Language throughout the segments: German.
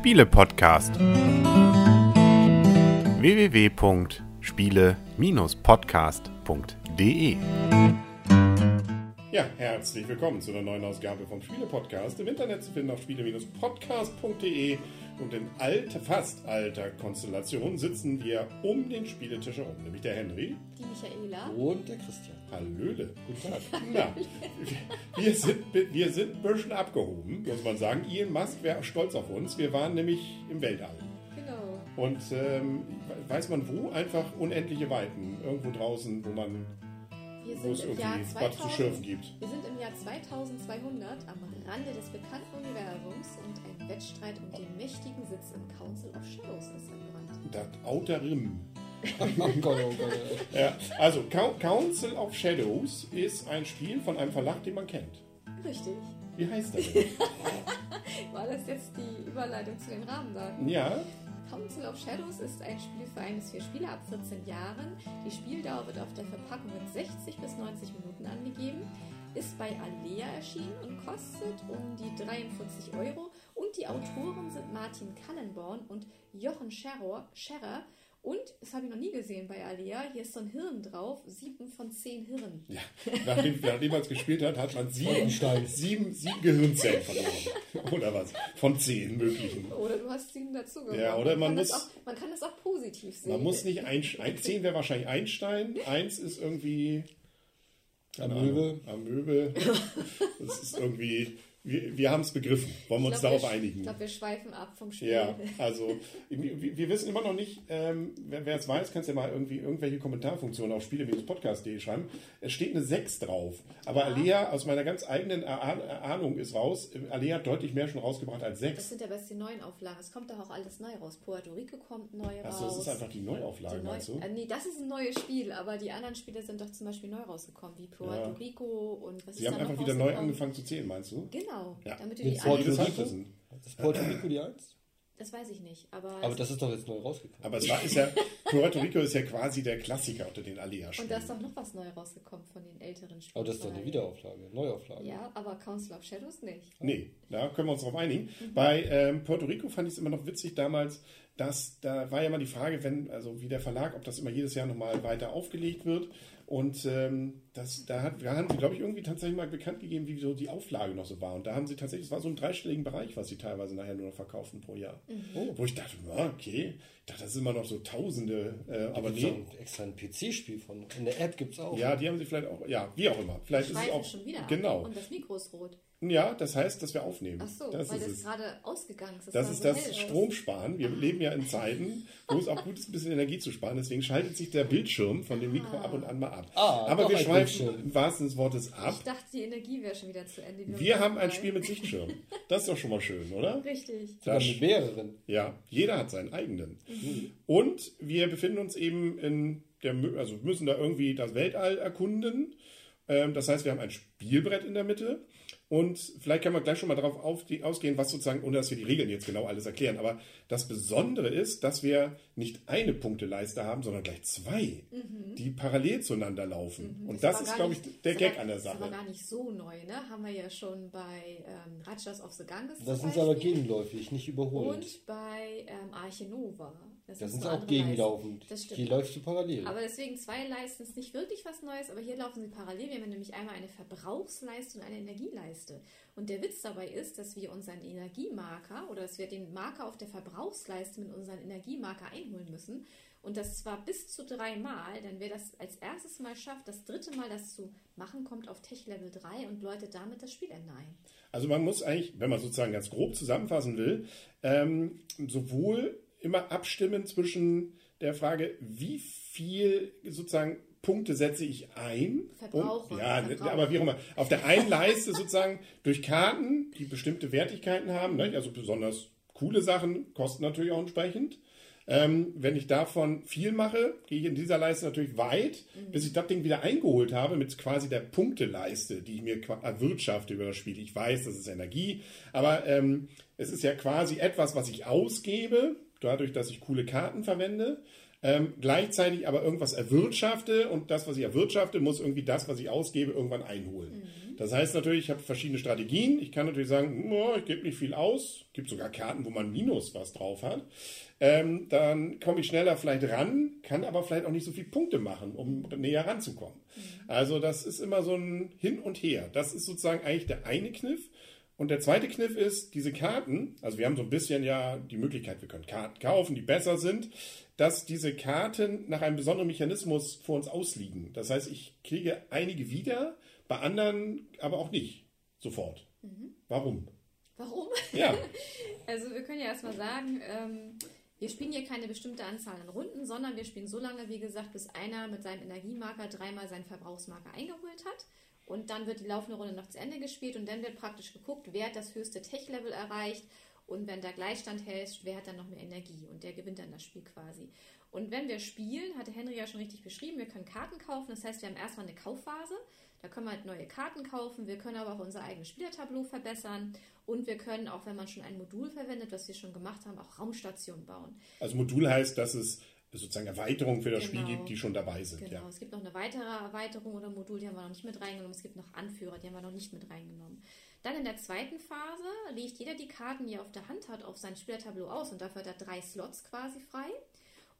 Spiele-Podcast. www.spiele-podcast.de Ja, herzlich willkommen zu einer neuen Ausgabe vom Spiele-Podcast. Im Internet zu finden auf spiele-podcast.de und in alter, fast alter Konstellation sitzen wir um den Spieletisch herum, nämlich der Henry. Die Michaela. Und der Christian. Hallöle, guten Tag. Na, wir sind, wir sind ein bisschen abgehoben, muss man sagen. Ian Musk wäre stolz auf uns. Wir waren nämlich im Weltall. Genau. Und ähm, weiß man wo? Einfach unendliche Weiten. Irgendwo draußen, wo man wo es irgendwie was zu 2000. schürfen gibt. Wir sind im Jahr 2200 am Rande des bekannten Universums und ein Wettstreit um den mächtigen Sitz im Council of Shadows ist entbrannt. Das Outer Rim. Oh Gott, oh Gott. Ja, also Cou- Council of Shadows ist ein Spiel von einem Verlag, den man kennt. Richtig. Wie heißt das? War das jetzt die Überleitung zu den Rahmendaten? ja, Council of Shadows ist ein Spiel für ein bis vier Spieler ab 14 Jahren. Die Spieldauer wird auf der Verpackung mit 60 bis 90 Minuten angegeben, ist bei Alea erschienen und kostet um die 43 Euro. Und die Autoren sind Martin Kallenborn und Jochen Scherrer. Scherrer. Und, das habe ich noch nie gesehen bei Alea, hier ist so ein Hirn drauf, sieben von zehn Hirn. ja. Nachdem, nachdem man es gespielt hat, hat man sieben, Stein. sieben, sieben Gehirnzellen verloren. Oder was? Von zehn möglichen. Oder du hast sieben dazu gemacht. Ja, oder man kann das muss- Auch, man kann das auch positiv sehen. Man muss nicht ein, ein zehn wäre wahrscheinlich Einstein, eins ist irgendwie Amöbe. Amöbe. Das ist irgendwie. Wir, wir haben es begriffen. Wollen wir uns glaub, darauf wir, einigen? Ich glaube, wir schweifen ab vom Spiel. Ja, also wir, wir wissen immer noch nicht, ähm, wer, es weiß, kannst ja mal irgendwie irgendwelche Kommentarfunktionen auf spiele-podcast.de schreiben. Es steht eine 6 drauf. Aber Alea, aus meiner ganz eigenen Erahnung ist raus, Alea hat deutlich mehr schon rausgebracht als Das 6. sind aber jetzt die neuen Auflagen. Es kommt doch auch alles neu raus. Puerto Rico kommt neu Achso, raus. das ist einfach die Neuauflage, Die neu, meinst du? äh, nee, das ist ein neues Spiel, aber die anderen Spiele sind doch zum Beispiel neu rausgekommen, wie Puerto Ja. Rico und was Sie ist haben einfach wieder neu angefangen zu zählen, meinst du? Genau, Ja. damit du Mit die das Puerto Rico? Ist Puerto Rico die 1? das weiß ich nicht, aber, Aber das ist doch jetzt neu rausgekommen. Aber es war, ist ja, Puerto Rico ist ja quasi der Klassiker unter den Alea-Spielen. und da ist doch noch was neu rausgekommen von den älteren Spielen. Aber das ist doch eine Wiederauflage, Neuauflage. Ja, aber Council of Shadows nicht. Nee, da können wir uns drauf einigen. Mhm. Bei ähm, Puerto Rico fand ich es immer noch witzig damals, dass da war ja mal die Frage, wenn, also wie der Verlag, ob das immer jedes Jahr nochmal weiter aufgelegt wird. Und ähm, das, da, hat, da haben sie, glaube ich, irgendwie tatsächlich mal bekannt gegeben, wie so die Auflage noch so war. Und da haben sie tatsächlich, es war so ein dreistelligen Bereich, was sie teilweise nachher nur noch verkauften pro Jahr. Mhm. Wo ich dachte, okay, ich dachte, das ist immer noch so Tausende, äh, aber nee. nee. extra ein PC-Spiel von. In der App gibt es auch. Ja, die haben sie vielleicht auch, ja, wie auch immer. Vielleicht ist es auch. schon wieder. Genau. Und das Mikro ist rot. Ja, das heißt, dass wir aufnehmen. Ach so, das weil ist das es. gerade ausgegangen ist. Das sah ist so das. Stromsparen. Wir leben ja in Zeiten, wo es auch gut ist, ein bisschen Energie zu sparen. Deswegen schaltet sich der Bildschirm von dem Mikro ab und an mal ab. Ah, Aber wir schweifen im wahrsten des Wortes ab. Ich dachte, die Energie wäre schon wieder zu Ende. Wir letzten haben ein. Spiel mit Sichtschirm. Das ist doch schon mal schön, oder? Richtig. Das- mit mehreren. Ja, jeder hat seinen eigenen. Mhm. Und wir befinden uns eben in der, also wir müssen da irgendwie das Weltall erkunden. Ähm, das heißt, wir haben ein Spielbrett in der Mitte. Und vielleicht kann man gleich schon mal darauf auf, die, ausgehen, was sozusagen, ohne dass wir die Regeln jetzt genau alles erklären. Aber das Besondere ist, dass wir nicht eine Punkteleiste haben, sondern gleich zwei, die parallel zueinander laufen. Und das, aber ist, glaube ich, der ist Gag aber- an der Ist Sache. aber gar nicht so neu, ne? Haben wir ja schon bei ähm, Rajas of the Ganges. Das sind aber gegenläufig, nicht überholend. Und bei ähm, Arche Nova. Das, Das sind auch gegenlaufend. Das stimmt. Hier läufst du parallel. Aber deswegen zwei Leisten ist nicht wirklich was Neues, aber hier laufen sie parallel. Wir haben nämlich einmal eine Verbrauchsleiste und eine Energieleiste. Und der Witz dabei ist, dass wir unseren Energiemarker oder dass wir den Marker auf der Verbrauchsleiste mit unserem Energiemarker einholen müssen. Und das zwar bis zu dreimal, denn wer das als erstes Mal schafft, das dritte Mal das zu machen, kommt auf Tech Level 3 und läutet damit das Spielende ein. Also man muss eigentlich, wenn man sozusagen ganz grob zusammenfassen will, ähm, sowohl immer abstimmen zwischen der Frage, wie viel sozusagen Punkte setze ich ein. Verbrauche, Um, ja, Verbrauche. aber wie auch immer. Auf der einen Leiste sozusagen durch Karten, die bestimmte Wertigkeiten haben, ne? also besonders coole Sachen kosten natürlich auch entsprechend. Ähm, wenn ich davon viel mache, gehe ich in dieser Leiste natürlich weit, bis ich das Ding wieder eingeholt habe mit quasi der Punkteleiste, die ich mir erwirtschafte über das Spiel. Ich weiß, das ist Energie, aber ähm, es ist ja quasi etwas, was ich ausgebe, dadurch, dass ich coole Karten verwende, ähm, gleichzeitig aber irgendwas erwirtschafte und das, was ich erwirtschafte, muss irgendwie das, was ich ausgebe, irgendwann einholen. Das heißt natürlich, ich habe verschiedene Strategien. Ich kann natürlich sagen, oh, ich gebe nicht viel aus. Es gibt sogar Karten, wo man minus was drauf hat. Ähm, dann komme ich schneller vielleicht ran, kann aber vielleicht auch nicht so viele Punkte machen, um näher ranzukommen. Mhm. Also das ist immer so ein Hin und Her. Das ist sozusagen eigentlich der eine Kniff. Und der zweite Kniff ist, diese Karten, also wir haben so ein bisschen ja die Möglichkeit, wir können Karten kaufen, die besser sind, dass diese Karten nach einem besonderen Mechanismus vor uns ausliegen. Das heißt, ich kriege einige wieder, bei anderen aber auch nicht sofort. Mhm. Warum? Warum? Ja. also wir können ja erstmal sagen, ähm, wir spielen hier keine bestimmte Anzahl an Runden, sondern wir spielen so lange, wie gesagt, bis einer mit seinem Energiemarker dreimal seinen Verbrauchsmarker eingeholt hat. Und dann wird die laufende Runde noch zu Ende gespielt und dann wird praktisch geguckt, wer hat das höchste Tech-Level erreicht und wenn der Gleichstand hält, wer hat dann noch mehr Energie und der gewinnt dann das Spiel quasi. Und wenn wir spielen, hatte Henry ja schon richtig beschrieben, wir können Karten kaufen. Das heißt, wir haben erstmal eine Kaufphase. Da können wir halt neue Karten kaufen. Wir können aber auch unser eigenes Spielertableau verbessern. Und wir können auch, wenn man schon ein Modul verwendet, was wir schon gemacht haben, auch Raumstationen bauen. Also Modul heißt, dass es sozusagen Erweiterungen für das genau. Spiel gibt, die schon dabei sind. Genau, ja. es gibt noch eine weitere Erweiterung oder Modul, die haben wir noch nicht mit reingenommen. Es gibt noch Anführer, die haben wir noch nicht mit reingenommen. Dann in der zweiten Phase legt jeder die Karten, die er auf der Hand hat, auf sein Spielertableau aus und dafür hat er drei Slots quasi frei.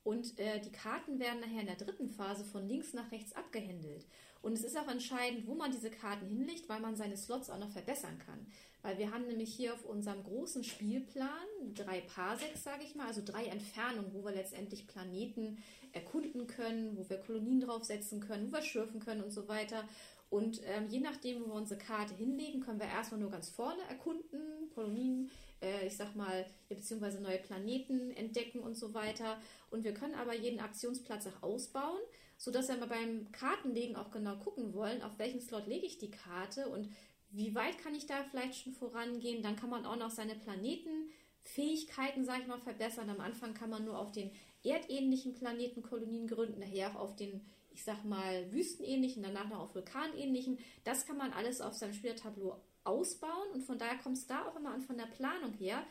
Und äh, die Karten werden nachher in der dritten Phase von links nach rechts abgehändelt. Und es ist auch entscheidend, wo man diese Karten hinlegt, weil man seine Slots auch noch verbessern kann. Weil wir haben nämlich hier auf unserem großen Spielplan drei Parsecs, sage ich mal, also drei Entfernungen, wo wir letztendlich Planeten erkunden können, wo wir Kolonien draufsetzen können, wo wir schürfen können und so weiter. Und ähm, je nachdem, wo wir unsere Karte hinlegen, können wir erstmal nur ganz vorne erkunden, Kolonien, äh, ich sag mal, beziehungsweise neue Planeten entdecken und so weiter. Und wir können aber jeden Aktionsplatz auch ausbauen, sodass wir beim Kartenlegen auch genau gucken wollen, auf welchen Slot lege ich die Karte und wie weit kann ich da vielleicht schon vorangehen. Dann kann man auch noch seine Planetenfähigkeiten, sag ich mal, verbessern. Am Anfang kann man nur auf den erdähnlichen Planetenkolonien gründen, nachher auch auf den ich sag mal, wüstenähnlichen, danach noch auf vulkanähnlichen. Das kann man alles auf seinem Spielertableau ausbauen und von daher kommt es da auch immer an von der Planung her.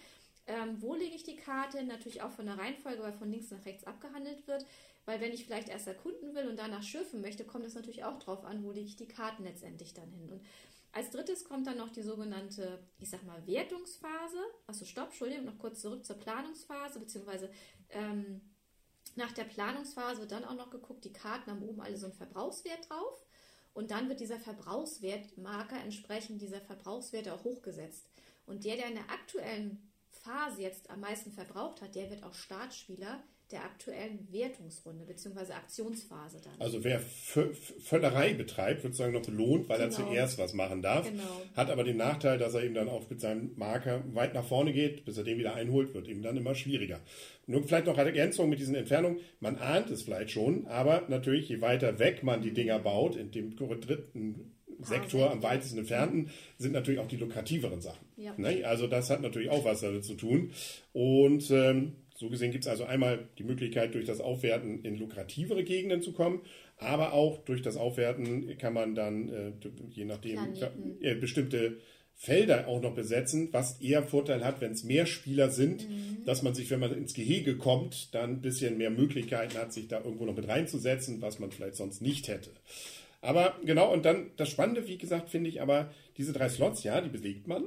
Ähm, wo lege ich die Karte? Natürlich auch von der Reihenfolge, weil von links nach rechts abgehandelt wird. Weil wenn ich vielleicht erst erkunden will und danach schürfen möchte, kommt es natürlich auch drauf an, wo lege ich die Karten letztendlich dann hin. Und als drittes kommt dann noch die sogenannte, ich sag mal, Wertungsphase. Achso, stopp, Entschuldigung, noch kurz zurück zur Planungsphase, beziehungsweise ähm, nach der Planungsphase wird dann auch noch geguckt, die Karten haben oben alle so einen Verbrauchswert drauf. Und dann wird dieser Verbrauchswertmarker entsprechend dieser Verbrauchswerte auch hochgesetzt. Und der, der in der aktuellen Phase jetzt am meisten verbraucht hat, der wird auch Startspieler der aktuellen Wertungsrunde bzw. Aktionsphase dann. Also wer Völlerei betreibt, wird sagen noch belohnt, weil genau. er zuerst was machen darf. Genau. Hat aber den Nachteil, dass er eben dann auch mit seinem Marker weit nach vorne geht, bis er den wieder einholt, wird eben dann immer schwieriger. Nur vielleicht noch eine Ergänzung mit diesen Entfernungen. Man ahnt es vielleicht schon, aber natürlich, je weiter weg man die Dinger baut, in dem dritten Sektor am weitesten entfernten, sind natürlich auch die lukrativeren Sachen. Ja. Ne? Also das hat natürlich auch was damit zu tun. Und ähm, so gesehen gibt es also einmal die Möglichkeit, durch das Aufwerten in lukrativere Gegenden zu kommen, aber auch durch das Aufwerten kann man dann, äh, je nachdem, äh, bestimmte Felder auch noch besetzen, was eher Vorteil hat, wenn es mehr Spieler sind, mhm. dass man sich, wenn man ins Gehege kommt, dann ein bisschen mehr Möglichkeiten hat, sich da irgendwo noch mit reinzusetzen, was man vielleicht sonst nicht hätte. Aber genau, und dann das Spannende, wie gesagt, finde ich aber, diese drei Slots, ja, die belegt man.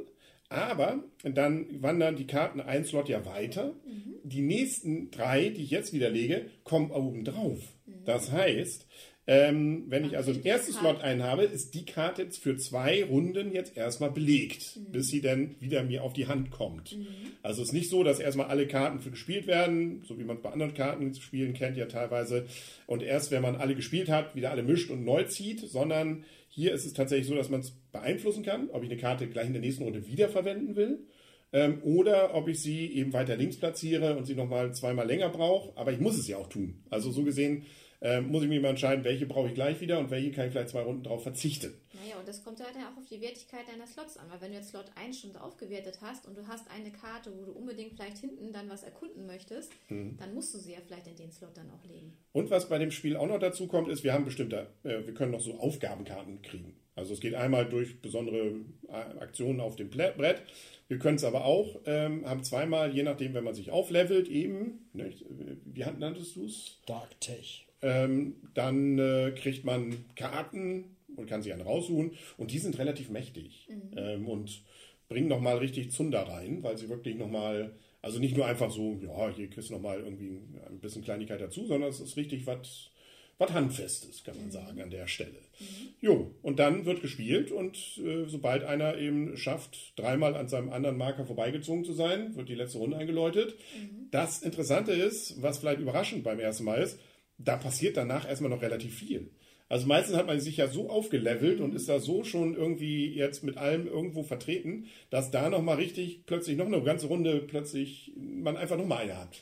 Aber dann wandern die Karten ein Slot ja weiter. Mhm. Die nächsten drei, die ich jetzt wieder lege, kommen oben drauf. Mhm. Das heißt, ähm, wenn ich also den ersten Slot einhabe, ist die Karte jetzt für zwei Runden jetzt erstmal belegt, mhm. bis sie dann wieder mir auf die Hand kommt. Mhm. Also es ist nicht so, dass erstmal alle Karten für gespielt werden, so wie man es bei anderen Kartenspielen kennt ja teilweise, und erst wenn man alle gespielt hat, wieder alle mischt und neu zieht, sondern hier ist es tatsächlich so, dass man es beeinflussen kann, ob ich eine Karte gleich in der nächsten Runde wiederverwenden will ähm, oder ob ich sie eben weiter links platziere und sie nochmal zweimal länger brauche. Aber ich muss es ja auch tun. Also so gesehen ähm, muss ich mir mal entscheiden, welche brauche ich gleich wieder und welche kann ich vielleicht zwei Runden drauf verzichten. Naja, und das kommt halt auch auf die Wertigkeit deiner Slots an, weil wenn du jetzt Slot 1 schon aufgewertet hast und du hast eine Karte, wo du unbedingt vielleicht hinten dann was erkunden möchtest, mhm. dann musst du sie ja vielleicht in den Slot dann auch legen. Und was bei dem Spiel auch noch dazu kommt, ist, wir haben bestimmte, äh, wir können noch so Aufgabenkarten kriegen. Also es geht einmal durch besondere äh, Aktionen auf dem Brett. Wir können es aber auch, ähm, haben zweimal, je nachdem, wenn man sich auflevelt, eben, ne, wie nanntest du es? Dark Tech. Ähm, dann äh, kriegt man Karten und kann sich einen raussuchen. Und die sind relativ mächtig ähm, und bringen nochmal richtig Zunder rein, weil sie wirklich nochmal, also nicht nur einfach so, ja, hier kriegst du nochmal irgendwie ein bisschen Kleinigkeit dazu, sondern es ist richtig was was Handfestes, kann man sagen, an der Stelle. Jo, und dann wird gespielt und äh, sobald einer eben schafft, dreimal an seinem anderen Marker vorbeigezogen zu sein, wird die letzte Runde eingeläutet. Das Interessante ist, was vielleicht überraschend beim ersten Mal ist, da passiert danach erstmal noch relativ viel. Also meistens hat man sich ja so aufgelevelt und ist da so schon irgendwie jetzt mit allem irgendwo vertreten, dass da nochmal richtig plötzlich noch eine ganze Runde plötzlich man einfach nochmal eine hat,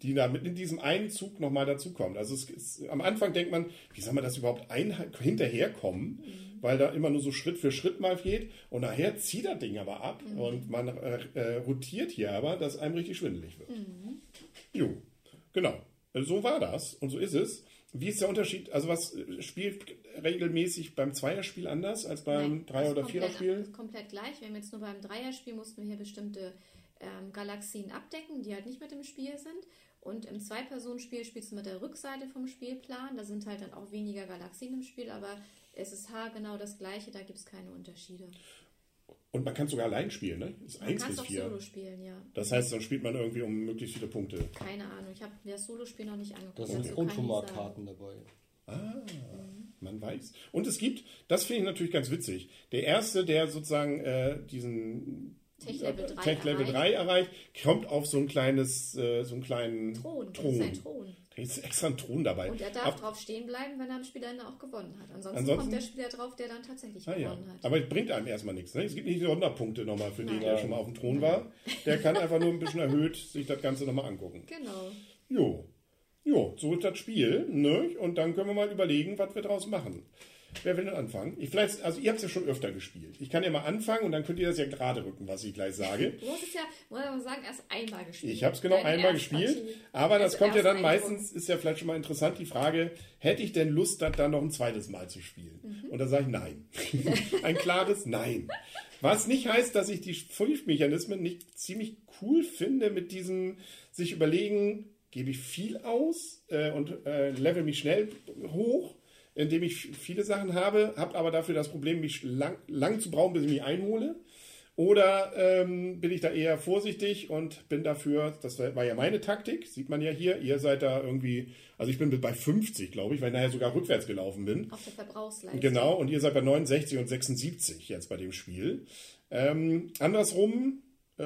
die da mit in diesem einen Zug nochmal dazukommt. Also es ist, am Anfang denkt man, wie soll man das überhaupt ein, hinterherkommen, weil da immer nur so Schritt für Schritt mal geht und nachher zieht das Ding aber ab und man äh, äh, rotiert hier aber, dass einem richtig schwindelig wird. Jo, genau. So war das und so ist es. Wie ist der Unterschied? Also was äh, spielt regelmäßig beim Zweierspiel anders als beim Nein, Dreier- oder komplett- Viererspiel? ist komplett gleich. Wir haben jetzt nur beim Dreierspiel mussten wir hier bestimmte ähm, Galaxien abdecken, die halt nicht mit im Spiel sind. Und im Zwei-Personen-Spiel spielst du mit der Rückseite vom Spielplan. Da sind halt dann auch weniger Galaxien im Spiel, aber es ist haargenau das gleiche, da gibt es keine Unterschiede. Und man kann sogar allein spielen, ne? Ist Man 1 kann auch 4. Solo spielen, ja. Das heißt, dann spielt man irgendwie um möglichst viele Punkte. Keine Ahnung, ich habe mir das Solo-Spiel noch nicht angeguckt. Da sind dazu kann ich nicht sagen. Grundformatkarten dabei. Man weiß. Und es gibt, das finde ich natürlich ganz witzig, der Erste, der sozusagen äh, diesen Tech-Level 3 Tech Level erreicht. 3 erreicht, kommt auf so ein kleines, äh, so einen kleinen Thron, das Thron. ist ein Thron. Da ist extra ein Thron dabei. Und er darf Ab- drauf stehen bleiben, wenn er am Spielende auch gewonnen hat. Ansonsten, Ansonsten- kommt der Spieler drauf, der dann tatsächlich Ah, ja. gewonnen hat. Aber es bringt einem erstmal nichts. Ne? Es gibt nicht die Sonderpunkte nochmal für den, Nein. der schon mal auf dem Thron war. Der kann einfach nur ein bisschen erhöht sich das Ganze nochmal angucken. Genau. Jo. Jo, so ist das Spiel. Ne? Und dann können wir mal überlegen, was wir draus machen. Wer will denn anfangen? Ich vielleicht, also ihr habt es ja schon öfter gespielt. Ich kann ja mal anfangen und dann könnt ihr das ja gerade rücken, was ich gleich sage. Du hast es ja, muss man sagen, erst einmal gespielt. Ich habe es genau Deine einmal gespielt, aber das Also kommt ja dann meistens, ist ja vielleicht schon mal interessant, die Frage, hätte ich denn Lust, das dann noch ein zweites Mal zu spielen? Mhm. Und da sage ich nein. ein klares Nein. Was nicht heißt, dass ich die Fünf-Mechanismen nicht ziemlich cool finde mit diesem sich überlegen, gebe ich viel aus äh, und äh, level mich schnell hoch, indem ich viele Sachen habe, habe aber dafür das Problem, mich lang, lang zu brauchen, bis ich mich einhole. Oder ähm, bin ich da eher vorsichtig und bin dafür, das war ja meine Taktik, sieht man ja hier, ihr seid da irgendwie, also ich bin bei 50, glaube ich, weil ich nachher sogar rückwärts gelaufen bin. Auf der Verbrauchsleiste. Genau, und ihr seid bei 69 und 76 jetzt bei dem Spiel. Ähm, andersrum äh,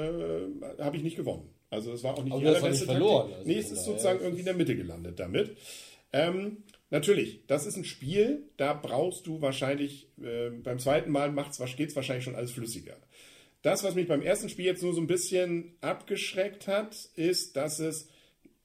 habe ich nicht gewonnen. Also es war auch nicht Aber die allerbeste nicht verloren, Taktik. also nee, es ist sozusagen irgendwie in der Mitte gelandet damit. Ähm, natürlich, das ist ein Spiel, da brauchst du wahrscheinlich, äh, beim zweiten Mal geht es wahrscheinlich schon alles flüssiger. Das, was mich beim ersten Spiel jetzt nur so ein bisschen abgeschreckt hat, ist, dass es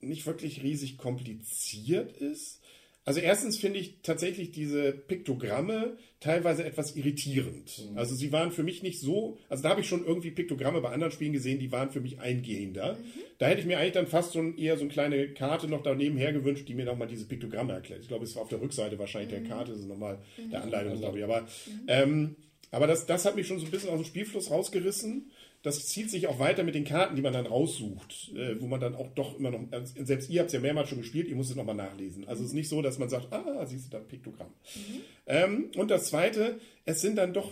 nicht wirklich riesig kompliziert ist. Also erstens finde ich tatsächlich diese Piktogramme teilweise etwas irritierend. Also sie waren für mich nicht so, also da habe ich schon irgendwie Piktogramme bei anderen Spielen gesehen, die waren für mich eingehender. Da hätte ich mir eigentlich dann fast schon eher so eine kleine Karte noch daneben her gewünscht, die mir nochmal diese Piktogramme erklärt. Ich glaube, es war auf der Rückseite wahrscheinlich der Karte, das ist nochmal der Anleitung, glaube ich. Aber, ähm, aber das, das hat mich schon so ein bisschen aus dem Spielfluss rausgerissen. Das zieht sich auch weiter mit den Karten, die man dann raussucht, äh, wo man dann auch doch immer noch, also selbst ihr habt es ja mehrmals schon gespielt, ihr müsst es nochmal nachlesen. Also es ist nicht so, dass man sagt, ah, siehst du da Piktogramm. Ähm, und das Zweite, es sind dann doch,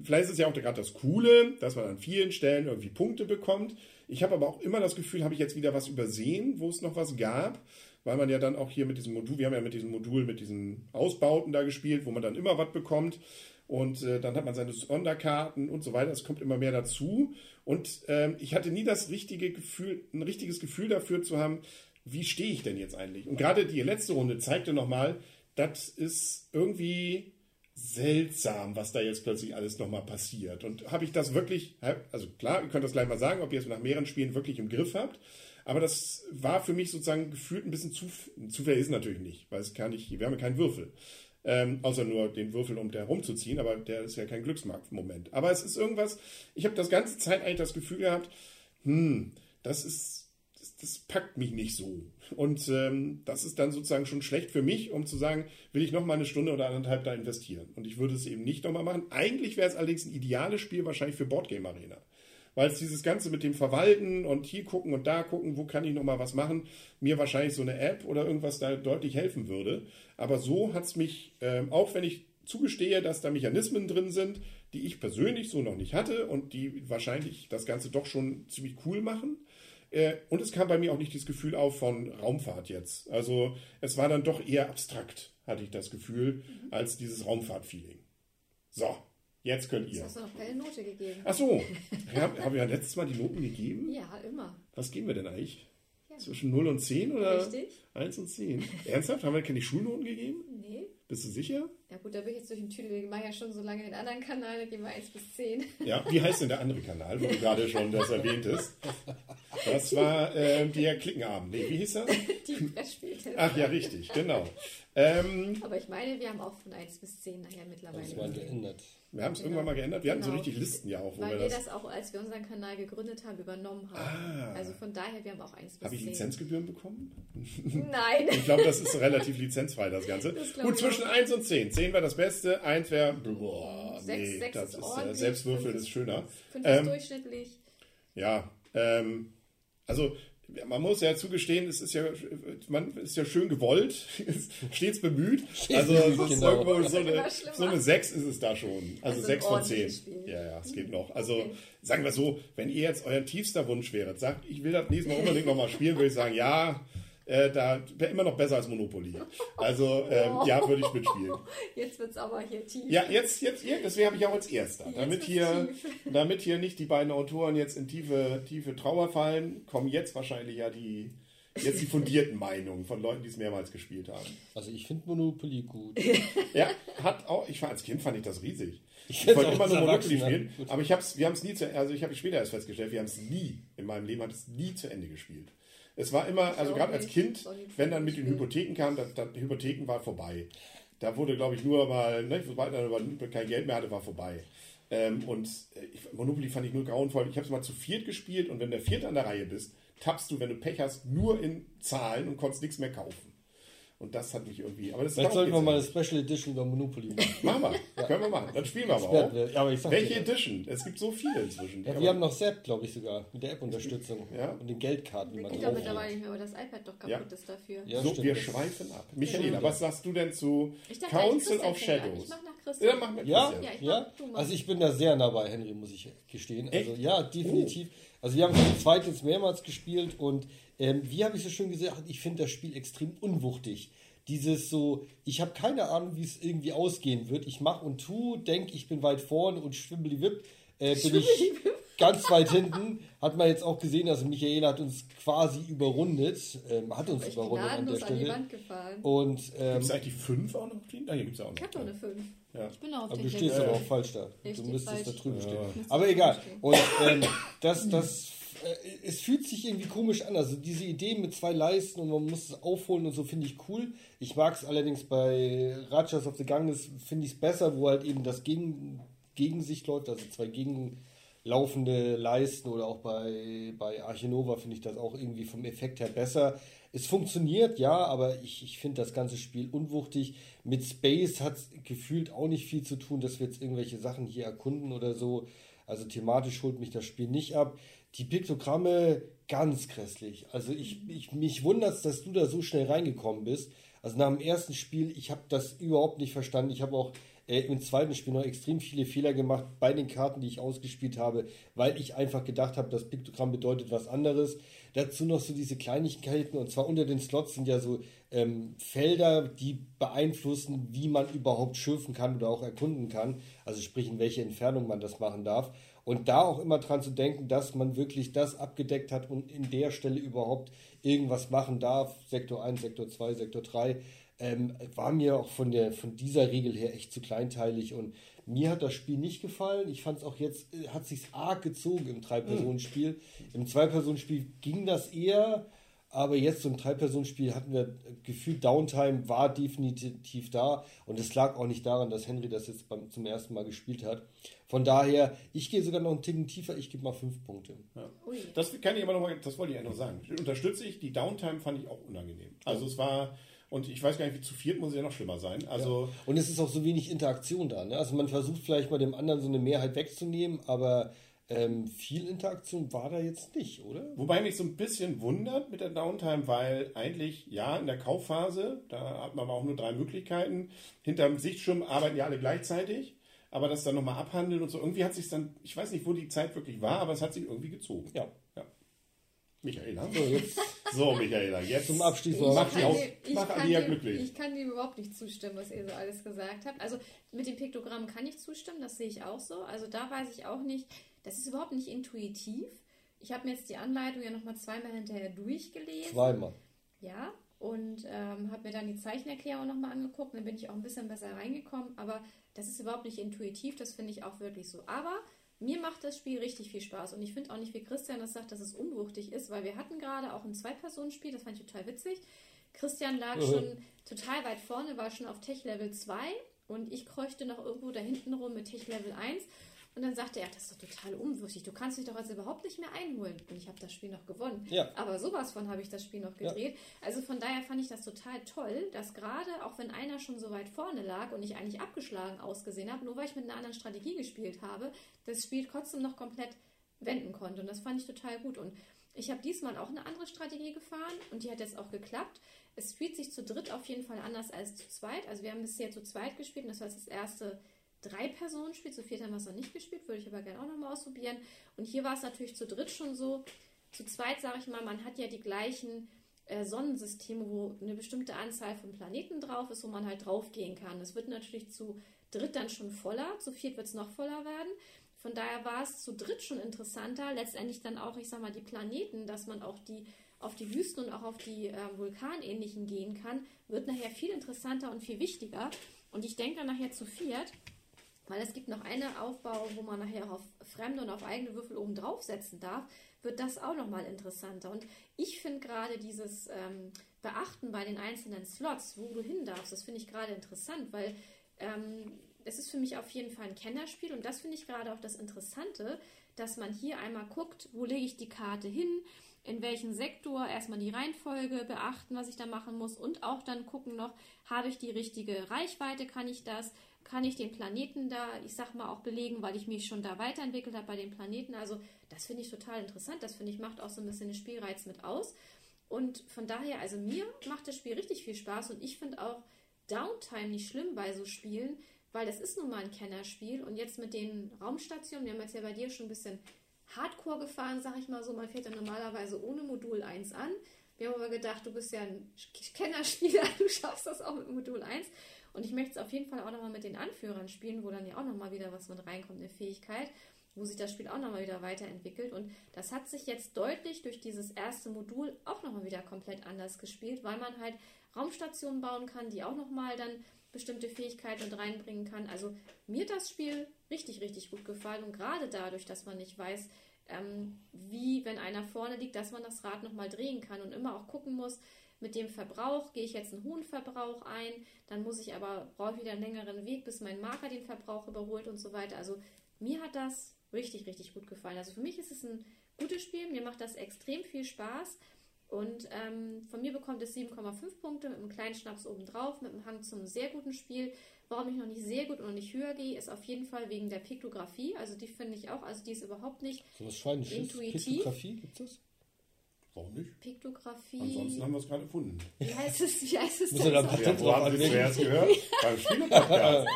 vielleicht ist es ja auch gerade das Coole, dass man an vielen Stellen irgendwie Punkte bekommt. Ich habe aber auch immer das Gefühl, habe ich jetzt wieder was übersehen, wo es noch was gab, weil man ja dann auch hier mit diesem Modul, wir haben ja mit diesem Modul, mit diesen Ausbauten da gespielt, wo man dann immer was bekommt. Und äh, dann hat man seine Sonderkarten und so weiter. Es kommt immer mehr dazu. Und ähm, ich hatte nie das richtige Gefühl, ein richtiges Gefühl dafür zu haben, wie stehe ich denn jetzt eigentlich? Und gerade die letzte Runde zeigte nochmal, das ist irgendwie seltsam, was da jetzt plötzlich alles nochmal passiert. Und habe ich das wirklich, also klar, ihr könnt das gleich mal sagen, ob ihr es nach mehreren Spielen wirklich im Griff habt. Aber das war für mich sozusagen gefühlt ein bisschen zu, Zufall ist natürlich nicht, weil es kann nicht, wir haben ja keinen Würfel. Ähm, außer nur den Würfel, um der rumzuziehen, aber der ist ja kein Glücksmarkt-Moment. Aber es ist irgendwas, ich habe das ganze Zeit eigentlich das Gefühl gehabt, hm, das ist, das, das packt mich nicht so. Und ähm, das ist dann sozusagen schon schlecht für mich, um zu sagen, will ich noch mal eine Stunde oder anderthalb da investieren. Und ich würde es eben nicht nochmal machen. Eigentlich wäre es allerdings ein ideales Spiel wahrscheinlich für Boardgame Arena. Weil es dieses Ganze mit dem Verwalten und hier gucken und da gucken, wo kann ich nochmal was machen, mir wahrscheinlich so eine App oder irgendwas da deutlich helfen würde. Aber so hat es mich, ähm, auch wenn ich zugestehe, dass da Mechanismen drin sind, die ich persönlich so noch nicht hatte und die wahrscheinlich das Ganze doch schon ziemlich cool machen. Äh, und es kam bei mir auch nicht das Gefühl auf von Raumfahrt jetzt. Also es war dann doch eher abstrakt, hatte ich das Gefühl, mhm. als dieses Raumfahrt-Feeling. So, jetzt könnt ihr. Jetzt hast du noch keine Note gegeben. Ach so, haben, haben wir letztes Mal die Noten gegeben? Ja, immer. Was geben wir denn eigentlich? Ja. Zwischen 0 und 10 oder? Richtig. 1 und 10. Ernsthaft? Haben wir keine Schulnoten gegeben? Nee. Bist du sicher? Ja gut, da bin ich jetzt durch den Tüdel. Wir machen ja schon so lange den anderen Kanal, da gehen wir 1 bis 10. Ja, wie heißt denn der andere Kanal, wo du gerade schon das erwähnt hast? Das war äh, der Klickenabend. Nee, wie hieß das? Die Brettspieltest. Ach ja, richtig, genau. Ähm, Aber ich meine, wir haben auch von 1 bis 10 nachher mittlerweile. Das war geändert. Wir haben es genau. irgendwann mal geändert. Wir genau. hatten so genau. richtig Listen ja auch. Wo Weil wir das, das, auch, als wir unseren Kanal gegründet haben, übernommen haben. Ah. Also von daher, wir haben auch 1 bis Habe ich Lizenzgebühren bekommen? Nein. ich glaube, das ist relativ lizenzfrei, das Ganze. Das Gut, zwischen 1 und 10. 10 wäre das Beste, 1 wäre, boah, 6, nee, 6 das ist, ist äh, Selbstwürfel ist schöner. 5 ähm, ist durchschnittlich. Ja, ähm, also man muss ja zugestehen, es ist ja, man ist ja schön gewollt, stets bemüht. Also genau. irgendwo so eine, so eine 6 ist es da schon. Also, also 6 von 10. Spiel. Ja, ja, es geht noch. Also okay. sagen wir so, wenn ihr jetzt euer tiefster Wunsch wäret, sagt, ich will das nächste Mal unbedingt nochmal spielen, würde ich sagen, ja, äh, da wäre immer noch besser als Monopoly. Also ähm, oh. ja, würde ich mitspielen. Jetzt wird es aber hier tief. Ja, jetzt, jetzt, ja, deswegen habe ich auch als erster. damit hier, damit hier nicht die beiden Autoren jetzt in tiefe, tiefe Trauer fallen, kommen jetzt wahrscheinlich ja die, jetzt die fundierten Meinungen von Leuten, die es mehrmals gespielt haben. Also ich finde Monopoly gut. ja, hat auch, ich als Kind fand ich das riesig. Ich, ich wollte immer nur Monopoly spielen, aber ich hab's, wir haben es nie zu, also ich habe später erst festgestellt, wir haben es nie, in meinem Leben habe es nie zu Ende gespielt. Es war immer, also gerade als Kind, wenn dann mit den Hypotheken kam, das, das Hypotheken war vorbei. Da wurde, glaube ich, nur mal, ne, sobald man kein Geld mehr hatte, war vorbei. Ähm, und äh, Monopoly fand ich nur grauenvoll. Ich habe es mal zu viert gespielt und wenn der vierte an der Reihe bist, tappst du, wenn du Pech hast, nur in Zahlen und konntest nichts mehr kaufen. Und das hat mich irgendwie. Aber das Jetzt sollten wir mal eine Special Edition über Monopoly machen. machen wir. Ja. Können wir machen. Dann spielen wir aber auch. Ja, aber Welche dir, Edition? Es gibt so viele inzwischen. Ja, wir haben noch Sepp, glaube ich sogar, mit der App-Unterstützung. Ja. Und den Geldkarten, die man drauf hat. mittlerweile nicht mehr, aber das iPad doch kaputt ist dafür. Ja, so, stimmt. wir schweifen ab. Michaela, was sagst du denn zu dachte, Council of Shadows? Ich mach nach Christian. Ja, mach mit ja, ja, ich also ich bin da sehr nah bei Henry, muss ich gestehen. Also ja, definitiv. Oh. Also wir haben schon zweit jetzt mehrmals gespielt und ähm, wie habe ich so schön gesagt, ich finde das Spiel extrem unwuchtig dieses so, ich habe keine Ahnung, wie es irgendwie ausgehen wird. Ich mache und tu, denke, ich bin weit vorne und schwimmeliwip äh, bin ich ganz weit hinten. Hat man jetzt auch gesehen, also Michael hat uns quasi überrundet, ähm, hat uns überrundet an der Stelle. An und ähm, gibt es eigentlich fünf auch noch? Nein, hier gibt es auch noch. Ich habe noch eine fünf. Ja. Ich bin auch aber du stehst aber auch falsch da. Ich du müsstest da drüben ja. stehen. Aber egal. Und ähm, das, das äh, es fühlt sich irgendwie komisch an. Also diese Idee mit zwei Leisten und man muss es aufholen und so finde ich cool. Ich mag es allerdings bei Rajas of the Ganges, finde ich es besser, wo halt eben das gegen, gegen sich läuft, also zwei gegenlaufende Leisten oder auch bei, bei Archinova finde ich das auch irgendwie vom Effekt her besser. Es funktioniert, ja, aber ich, ich finde das ganze Spiel unwuchtig. Mit Space hat es gefühlt auch nicht viel zu tun, dass wir jetzt irgendwelche Sachen hier erkunden oder so. Also thematisch holt mich das Spiel nicht ab die Piktogramme ganz grässlich. Also ich, ich mich wundert dass du da so schnell reingekommen bist. Also nach dem ersten Spiel, ich habe das überhaupt nicht verstanden. Ich habe auch äh, im zweiten Spiel noch extrem viele Fehler gemacht bei den Karten, die ich ausgespielt habe, weil ich einfach gedacht habe, das Piktogramm bedeutet was anderes. Dazu noch so diese Kleinigkeiten und zwar unter den Slots sind ja so ähm, Felder, die beeinflussen, wie man überhaupt schürfen kann oder auch erkunden kann. Also sprich, in welche Entfernung man das machen darf. Und da auch immer dran zu denken, dass man wirklich das abgedeckt hat und in der Stelle überhaupt irgendwas machen darf. Sektor 1, Sektor 2, Sektor 3. Ähm, war mir auch von, der, von dieser Regel her echt zu kleinteilig und mir hat das Spiel nicht gefallen. Ich fand es auch jetzt, äh, hat sich arg gezogen im Drei-Personen-Spiel. Im Zwei-Personen-Spiel ging das eher, aber jetzt im Drei-Personen-Spiel hatten wir gefühlt Downtime war definitiv da und es lag auch nicht daran, dass Henry das jetzt beim, zum ersten Mal gespielt hat. Von daher, ich gehe sogar noch einen Ticken tiefer, ich gebe mal fünf Punkte. Ja. Das kann ich aber noch mal, das wollte ich ja noch sagen. Unterstütze ich, die Downtime fand ich auch unangenehm. Also es war, und ich weiß gar nicht, wie zu viert muss es ja noch schlimmer sein. Also ja. Und es ist auch so wenig Interaktion da. Ne? Also man versucht vielleicht mal dem anderen so eine Mehrheit wegzunehmen, aber Ähm, viel Interaktion war da jetzt nicht, oder? Wobei mich so ein bisschen wundert mit der Downtime, weil eigentlich, ja, in der Kaufphase, da hat man aber auch nur drei Möglichkeiten. Hinterm Sichtschirm arbeiten ja alle gleichzeitig, aber das dann nochmal abhandeln und so. Irgendwie hat sich dann, ich weiß nicht, wo die Zeit wirklich war, aber es hat sich irgendwie gezogen. Ja. ja. Michaela. So, jetzt. So, Michaela, jetzt zum Abschluss. Ich mach, kann, dem, ich, mach kann dem, glücklich. ich kann dem überhaupt nicht zustimmen, was ihr so alles gesagt habt. Also mit dem Piktogramm kann ich zustimmen, das sehe ich auch so. Also da weiß ich auch nicht, das ist überhaupt nicht intuitiv. Ich habe mir jetzt die Anleitung ja nochmal zweimal hinterher durchgelesen. Zweimal. Ja, und ähm, habe mir dann die Zeichenerklärung nochmal angeguckt. Dann bin ich auch ein bisschen besser reingekommen. Aber das ist überhaupt nicht intuitiv, das finde ich auch wirklich so. Aber mir macht das Spiel richtig viel Spaß. Und ich finde auch nicht, wie Christian das sagt, dass es unwuchtig ist, weil wir hatten gerade auch ein Zwei-Personen-Spiel, das fand ich total witzig. Christian lag mhm. schon total weit vorne, war schon auf Tech Level 2 und ich kreuchte noch irgendwo da hinten rum mit Tech Level 1 und dann sagte er, das ist doch total unwürdig. Du kannst dich doch jetzt überhaupt nicht mehr einholen. Und ich habe das Spiel noch gewonnen. Ja. Aber sowas von habe ich das Spiel noch gedreht. Ja. Also von daher fand ich das total toll, dass gerade, auch wenn einer schon so weit vorne lag und ich eigentlich abgeschlagen ausgesehen habe, nur weil ich mit einer anderen Strategie gespielt habe, das Spiel trotzdem noch komplett wenden konnte. Und das fand ich total gut. Und ich habe diesmal auch eine andere Strategie gefahren und die hat jetzt auch geklappt. Es spielt sich zu dritt auf jeden Fall anders als zu zweit. Also wir haben bisher zu zweit gespielt und das war das erste drei Personen spielt. Zu viert haben wir es noch nicht gespielt, würde ich aber gerne auch nochmal ausprobieren. Und hier war es natürlich zu dritt schon so. Zu zweit, sage ich mal, man hat ja die gleichen äh, Sonnensysteme, wo eine bestimmte Anzahl von Planeten drauf ist, wo man halt drauf gehen kann. Es wird natürlich zu dritt dann schon voller, zu viert wird es noch voller werden. Von daher war es zu dritt schon interessanter, letztendlich dann auch, ich sag mal, die Planeten, dass man auch die auf die Wüsten und auch auf die äh, Vulkanähnlichen gehen kann, wird nachher viel interessanter und viel wichtiger. Und ich denke nachher zu viert, weil es gibt noch eine Aufbau, wo man nachher auf fremde und auf eigene Würfel oben draufsetzen darf, wird das auch nochmal interessanter. Und ich finde gerade dieses ähm, Beachten bei den einzelnen Slots, wo du hin darfst, das finde ich gerade interessant, weil ähm, es ist für mich auf jeden Fall ein Kennerspiel und das finde ich gerade auch das Interessante, dass man hier einmal guckt, wo lege ich die Karte hin, in welchem Sektor erstmal die Reihenfolge beachten, was ich da machen muss und auch dann gucken noch, habe ich die richtige Reichweite, kann ich das, kann ich den Planeten da, ich sag mal, auch belegen, weil ich mich schon da weiterentwickelt habe bei den Planeten. Also das finde ich total interessant. Das finde ich macht auch so ein bisschen den Spielreiz mit aus. Und von daher, also mir macht das Spiel richtig viel Spaß und ich finde auch Downtime nicht schlimm bei so Spielen, weil das ist nun mal ein Kennerspiel und jetzt mit den Raumstationen, wir haben jetzt ja bei dir schon ein bisschen Hardcore gefahren, sag ich mal so, man fährt ja normalerweise ohne Modul 1 an. Wir haben aber gedacht, du bist ja ein Kennerspieler, du schaffst das auch mit Modul 1. Und ich möchte es auf jeden Fall auch nochmal mit den Anführern spielen, wo dann ja auch nochmal wieder was mit reinkommt, eine Fähigkeit, wo sich das Spiel auch nochmal wieder weiterentwickelt. Und das hat sich jetzt deutlich durch dieses erste Modul auch nochmal wieder komplett anders gespielt, weil man halt Raumstationen bauen kann, die auch nochmal dann bestimmte Fähigkeiten mit reinbringen kann. Also mir hat das Spiel richtig, richtig gut gefallen und gerade dadurch, dass man nicht weiß, ähm, wie, wenn einer vorne liegt, dass man das Rad nochmal drehen kann und immer auch gucken muss, mit dem Verbrauch gehe ich jetzt einen hohen Verbrauch ein, dann muss ich aber, brauche ich wieder einen längeren Weg, bis mein Marker den Verbrauch überholt und so weiter. Also mir hat das richtig, richtig gut gefallen. Also für mich ist es ein gutes Spiel, mir macht das extrem viel Spaß. Und ähm, von mir bekommt es 7,5 Punkte mit einem kleinen Schnaps obendrauf, mit einem Hang zum sehr guten Spiel. Warum ich noch nicht sehr gut und noch nicht höher gehe, ist auf jeden Fall wegen der Piktographie. Also die finde ich auch, also die ist überhaupt nicht so was intuitiv. Piktographie gibt es? Warum nicht? Piktographie. Ansonsten haben wir es gerade erfunden. Wie heißt es? Wie heißt es denn? So? Ja, wo haben Sie zuerst gehört? Beim Spielepodcast.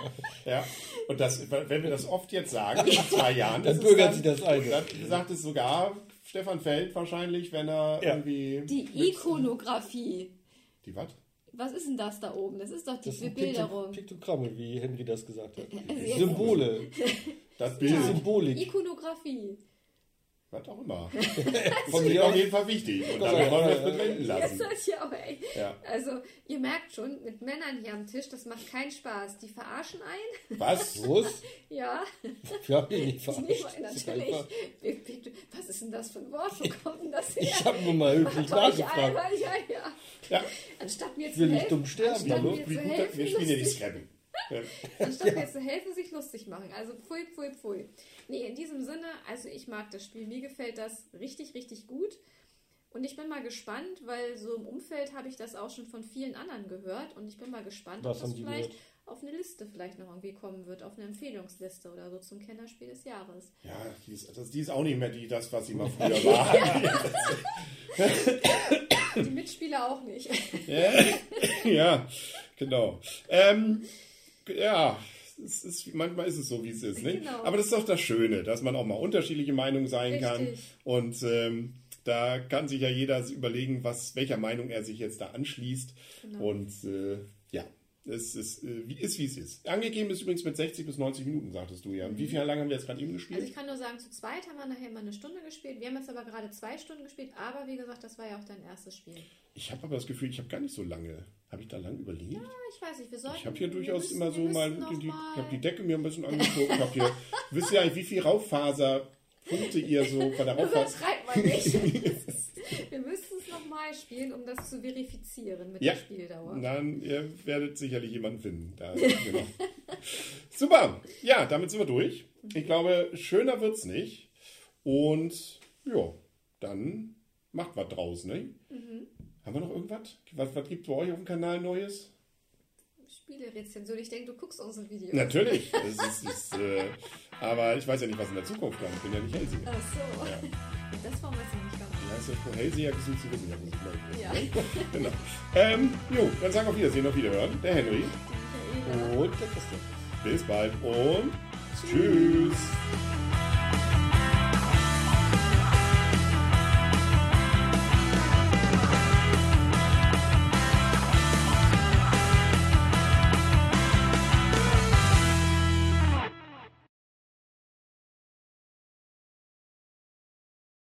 ja. Und das, wenn wir das oft jetzt sagen, in zwei Jahren, dann bürgert sich das ein. Dann sagt es sogar Stefan Feld wahrscheinlich, wenn er ja. irgendwie. Die Ikonographie. Die was? Was ist denn das da oben? Das ist doch die das Bebilderung. Piktogramme, wie Henry das gesagt hat. Also Symbole. Das Bild. Ja. Symbolik. Ikonografie. Was auch immer. Von mir auf jeden Fall wichtig. Und damit wollen wir es bewenden lassen. Das ja, ey. Ja. Also, ihr merkt schon, mit Männern hier am Tisch, das macht keinen Spaß. Die verarschen ein. Was? Was? ja. Wir haben ihn nicht verarscht. natürlich. Was ist denn das für ein Wort? Wo kommt denn das her? Ich habe nur mal höflich nachgefragt. Ja, ja. ja. Anstatt mir zu Will helfen. ich dumm sterben, hallo? Wir spielen ja die Scrabble. Anstatt ja. zu helfen, sich lustig machen. Also pfui, pfui, pfui. Nee, in diesem Sinne, also ich mag das Spiel. Mir gefällt das richtig, richtig gut. Und ich bin mal gespannt, weil so im Umfeld habe ich das auch schon von vielen anderen gehört. Und ich bin mal gespannt, Was ob das vielleicht gehört? auf eine Liste vielleicht noch irgendwie kommen wird, auf eine Empfehlungsliste oder so zum Kennerspiel des Jahres. Ja, die ist, das, die ist auch nicht mehr die, das, was sie mal früher war. die Mitspieler auch nicht. ja, genau. Ähm, ja, ist, manchmal ist es so, wie es ist. Nicht? Genau. Aber das ist doch das Schöne, dass man auch mal unterschiedliche Meinungen sein Richtig. kann. Und ähm, da kann sich ja jeder überlegen, was, welcher Meinung er sich jetzt da anschließt. Genau. Und äh, ja, es ist, äh, wie, ist, wie es ist. Angegeben ist übrigens mit 60 bis 90 Minuten, sagtest du ja. Mhm. Wie viel lange haben wir jetzt gerade eben gespielt? Also ich kann nur sagen, zu zweit haben wir nachher mal eine Stunde gespielt. Wir haben jetzt aber gerade zwei Stunden gespielt, aber wie gesagt, das war ja auch dein erstes Spiel. Ich habe aber das Gefühl, ich habe gar nicht so lange. Habe ich da lang überlegt? Ja, ich weiß nicht. Wir sollten, ich habe hier durchaus müssen, immer so mal, die, die, ich habe die Decke mir ein bisschen angeguckt. Ich habe hier, wisst ihr eigentlich, wie viel Rauffaserpunkte ihr so bei der Rauffaser... schreibt man nicht. wir müssen es nochmal spielen, um das zu verifizieren mit ja, der Spieldauer. Dann ihr werdet sicherlich jemanden finden. Da, genau. Super. Ja, damit sind wir durch. Ich glaube, schöner wird es nicht. Und ja, dann macht was draus, ne? Mhm. Haben wir noch irgendwas? Was, was gibt es bei euch auf dem Kanal Neues? Spielerezension. Ich denke, du guckst unsere Videos. Natürlich. Das ist, ist, äh, aber ich weiß ja nicht, was in der Zukunft kommt. Ich bin ja nicht Hellseher. Ach so. Ja. Das wollen wir jetzt nicht machen. Ja, ist ja für Hellseher gesucht zu wissen, Ja. genau. Ähm, jo, dann sagen wir auf Wiedersehen, auf Wiederhören. Der Henry. Und der Christian. Bis bald und tschüss. tschüss.